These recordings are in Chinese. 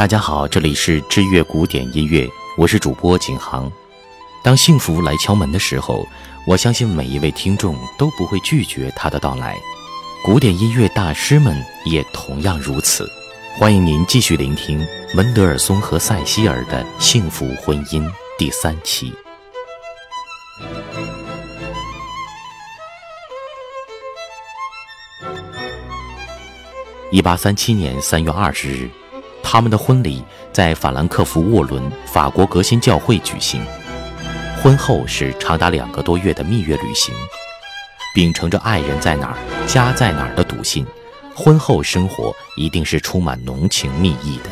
大家好，这里是知乐古典音乐，我是主播景航。当幸福来敲门的时候，我相信每一位听众都不会拒绝它的到来。古典音乐大师们也同样如此。欢迎您继续聆听门德尔松和塞西尔的幸福婚姻第三期。一八三七年三月二十日。他们的婚礼在法兰克福沃伦法国革新教会举行。婚后是长达两个多月的蜜月旅行，秉承着爱人在哪儿，家在哪儿的笃信，婚后生活一定是充满浓情蜜意的。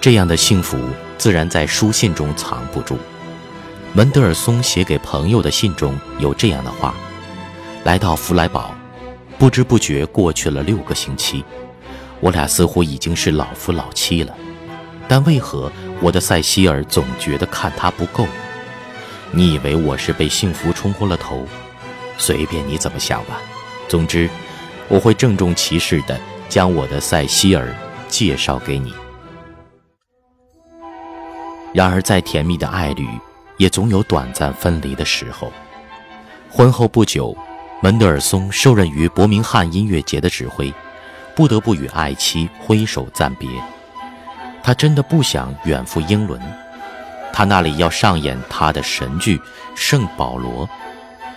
这样的幸福自然在书信中藏不住。门德尔松写给朋友的信中有这样的话：来到弗莱堡，不知不觉过去了六个星期。我俩似乎已经是老夫老妻了，但为何我的塞西尔总觉得看他不够？你以为我是被幸福冲昏了头？随便你怎么想吧。总之，我会郑重其事地将我的塞西尔介绍给你。然而，再甜蜜的爱侣，也总有短暂分离的时候。婚后不久，门德尔松受任于伯明翰音乐节的指挥。不得不与爱妻挥手暂别，他真的不想远赴英伦，他那里要上演他的神剧《圣保罗》。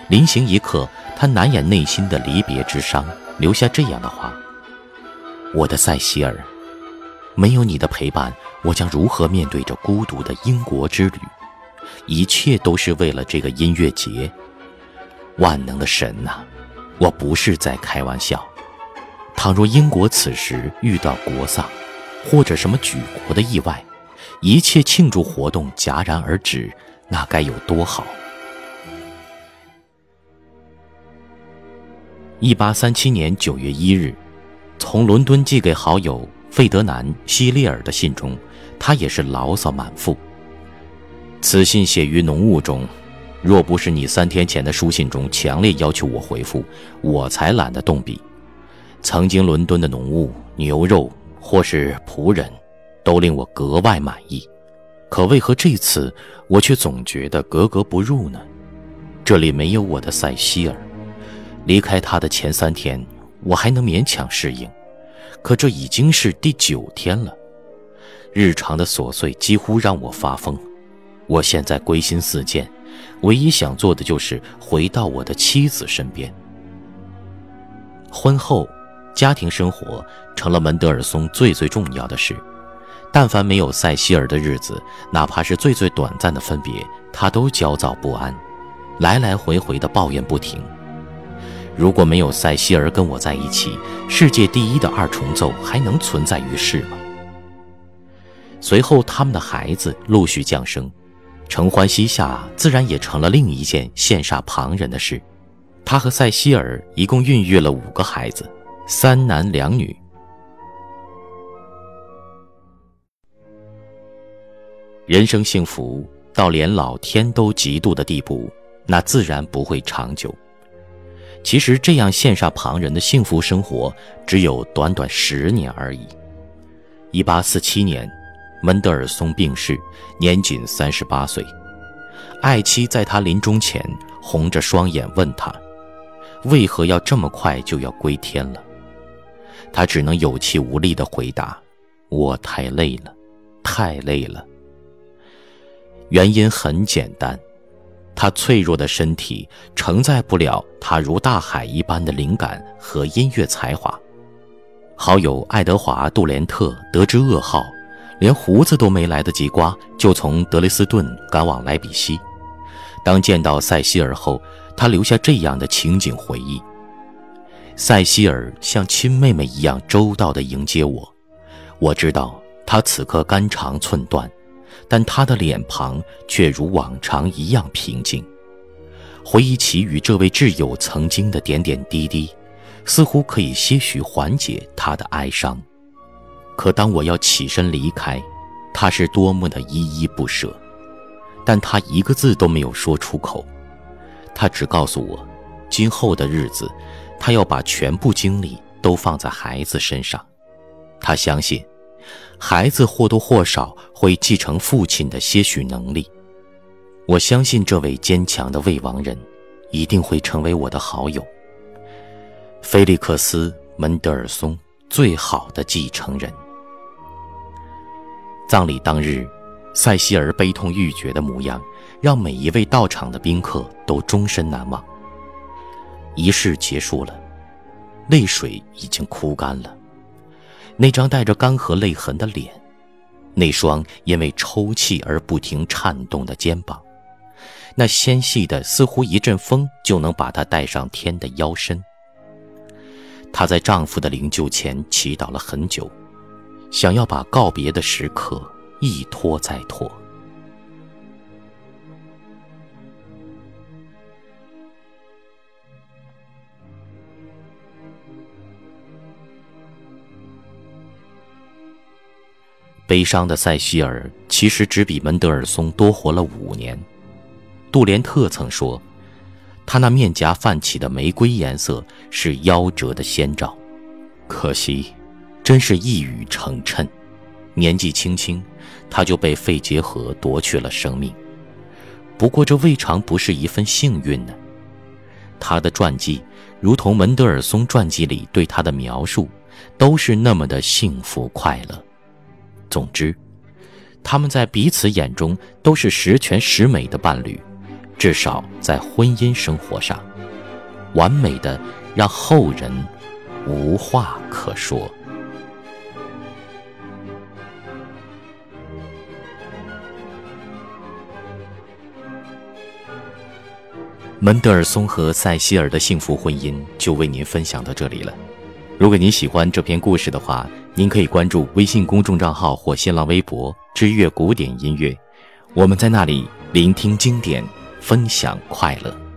临行一刻，他难掩内心的离别之伤，留下这样的话：“我的塞西尔，没有你的陪伴，我将如何面对这孤独的英国之旅？一切都是为了这个音乐节。万能的神呐，我不是在开玩笑。”倘若英国此时遇到国丧，或者什么举国的意外，一切庆祝活动戛然而止，那该有多好！一八三七年九月一日，从伦敦寄给好友费德南·希列尔的信中，他也是牢骚满腹。此信写于浓雾中，若不是你三天前的书信中强烈要求我回复，我才懒得动笔。曾经伦敦的浓雾、牛肉或是仆人，都令我格外满意。可为何这次我却总觉得格格不入呢？这里没有我的塞西尔。离开他的前三天，我还能勉强适应，可这已经是第九天了。日常的琐碎几乎让我发疯。我现在归心似箭，唯一想做的就是回到我的妻子身边。婚后。家庭生活成了门德尔松最最重要的事。但凡没有塞西尔的日子，哪怕是最最短暂的分别，他都焦躁不安，来来回回的抱怨不停。如果没有塞西尔跟我在一起，世界第一的二重奏还能存在于世吗？随后，他们的孩子陆续降生，承欢膝下，自然也成了另一件羡煞旁人的事。他和塞西尔一共孕育了五个孩子。三男两女，人生幸福到连老天都嫉妒的地步，那自然不会长久。其实这样羡煞旁人的幸福生活，只有短短十年而已。一八四七年，门德尔松病逝，年仅三十八岁。爱妻在他临终前，红着双眼问他：“为何要这么快就要归天了？”他只能有气无力地回答：“我太累了，太累了。”原因很简单，他脆弱的身体承载不了他如大海一般的灵感和音乐才华。好友爱德华·杜连特得知噩耗，连胡子都没来得及刮，就从德累斯顿赶往莱比锡。当见到塞西尔后，他留下这样的情景回忆。塞西尔像亲妹妹一样周到地迎接我，我知道她此刻肝肠寸断，但她的脸庞却如往常一样平静。回忆起与这位挚友曾经的点点滴滴，似乎可以些许缓解她的哀伤。可当我要起身离开，她是多么的依依不舍，但她一个字都没有说出口，她只告诉我，今后的日子。他要把全部精力都放在孩子身上，他相信，孩子或多或少会继承父亲的些许能力。我相信这位坚强的未亡人，一定会成为我的好友。菲利克斯·门德尔松，最好的继承人。葬礼当日，塞西尔悲痛欲绝的模样，让每一位到场的宾客都终身难忘。仪式结束了，泪水已经哭干了。那张带着干涸泪痕的脸，那双因为抽泣而不停颤动的肩膀，那纤细的似乎一阵风就能把她带上天的腰身。她在丈夫的灵柩前祈祷了很久，想要把告别的时刻一拖再拖。悲伤的塞西尔其实只比门德尔松多活了五年。杜连特曾说，他那面颊泛起的玫瑰颜色是夭折的先兆。可惜，真是一语成谶。年纪轻轻，他就被肺结核夺去了生命。不过，这未尝不是一份幸运呢。他的传记，如同门德尔松传记里对他的描述，都是那么的幸福快乐。总之，他们在彼此眼中都是十全十美的伴侣，至少在婚姻生活上，完美的让后人无话可说。门德尔松和塞西尔的幸福婚姻就为您分享到这里了。如果您喜欢这篇故事的话，您可以关注微信公众账号或新浪微博“知乐古典音乐”，我们在那里聆听经典，分享快乐。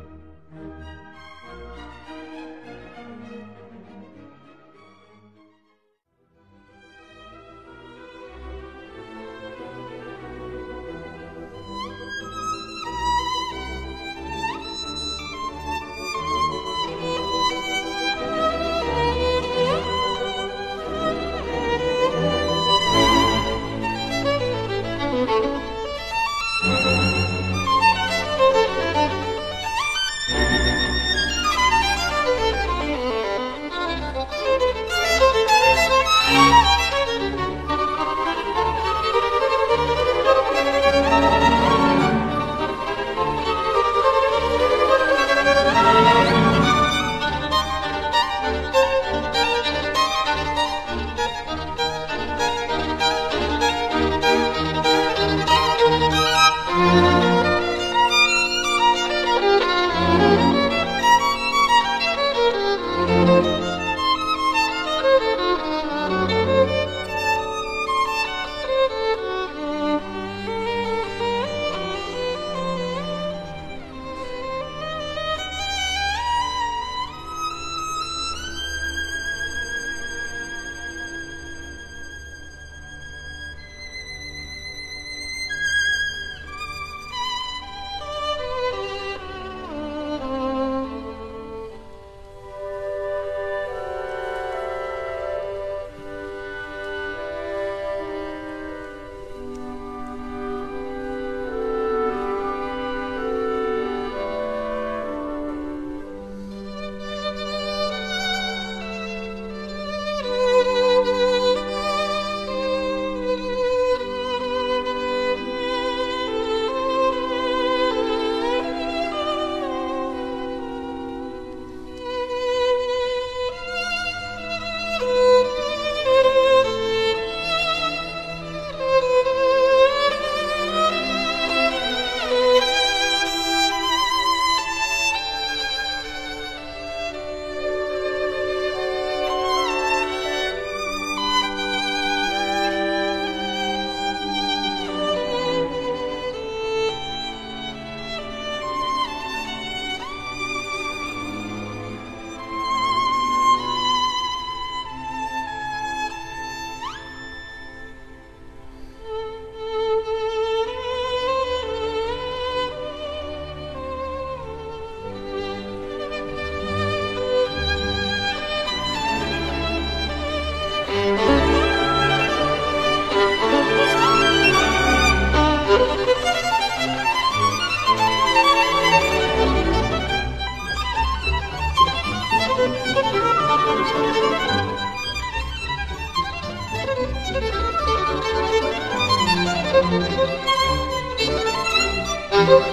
thank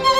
you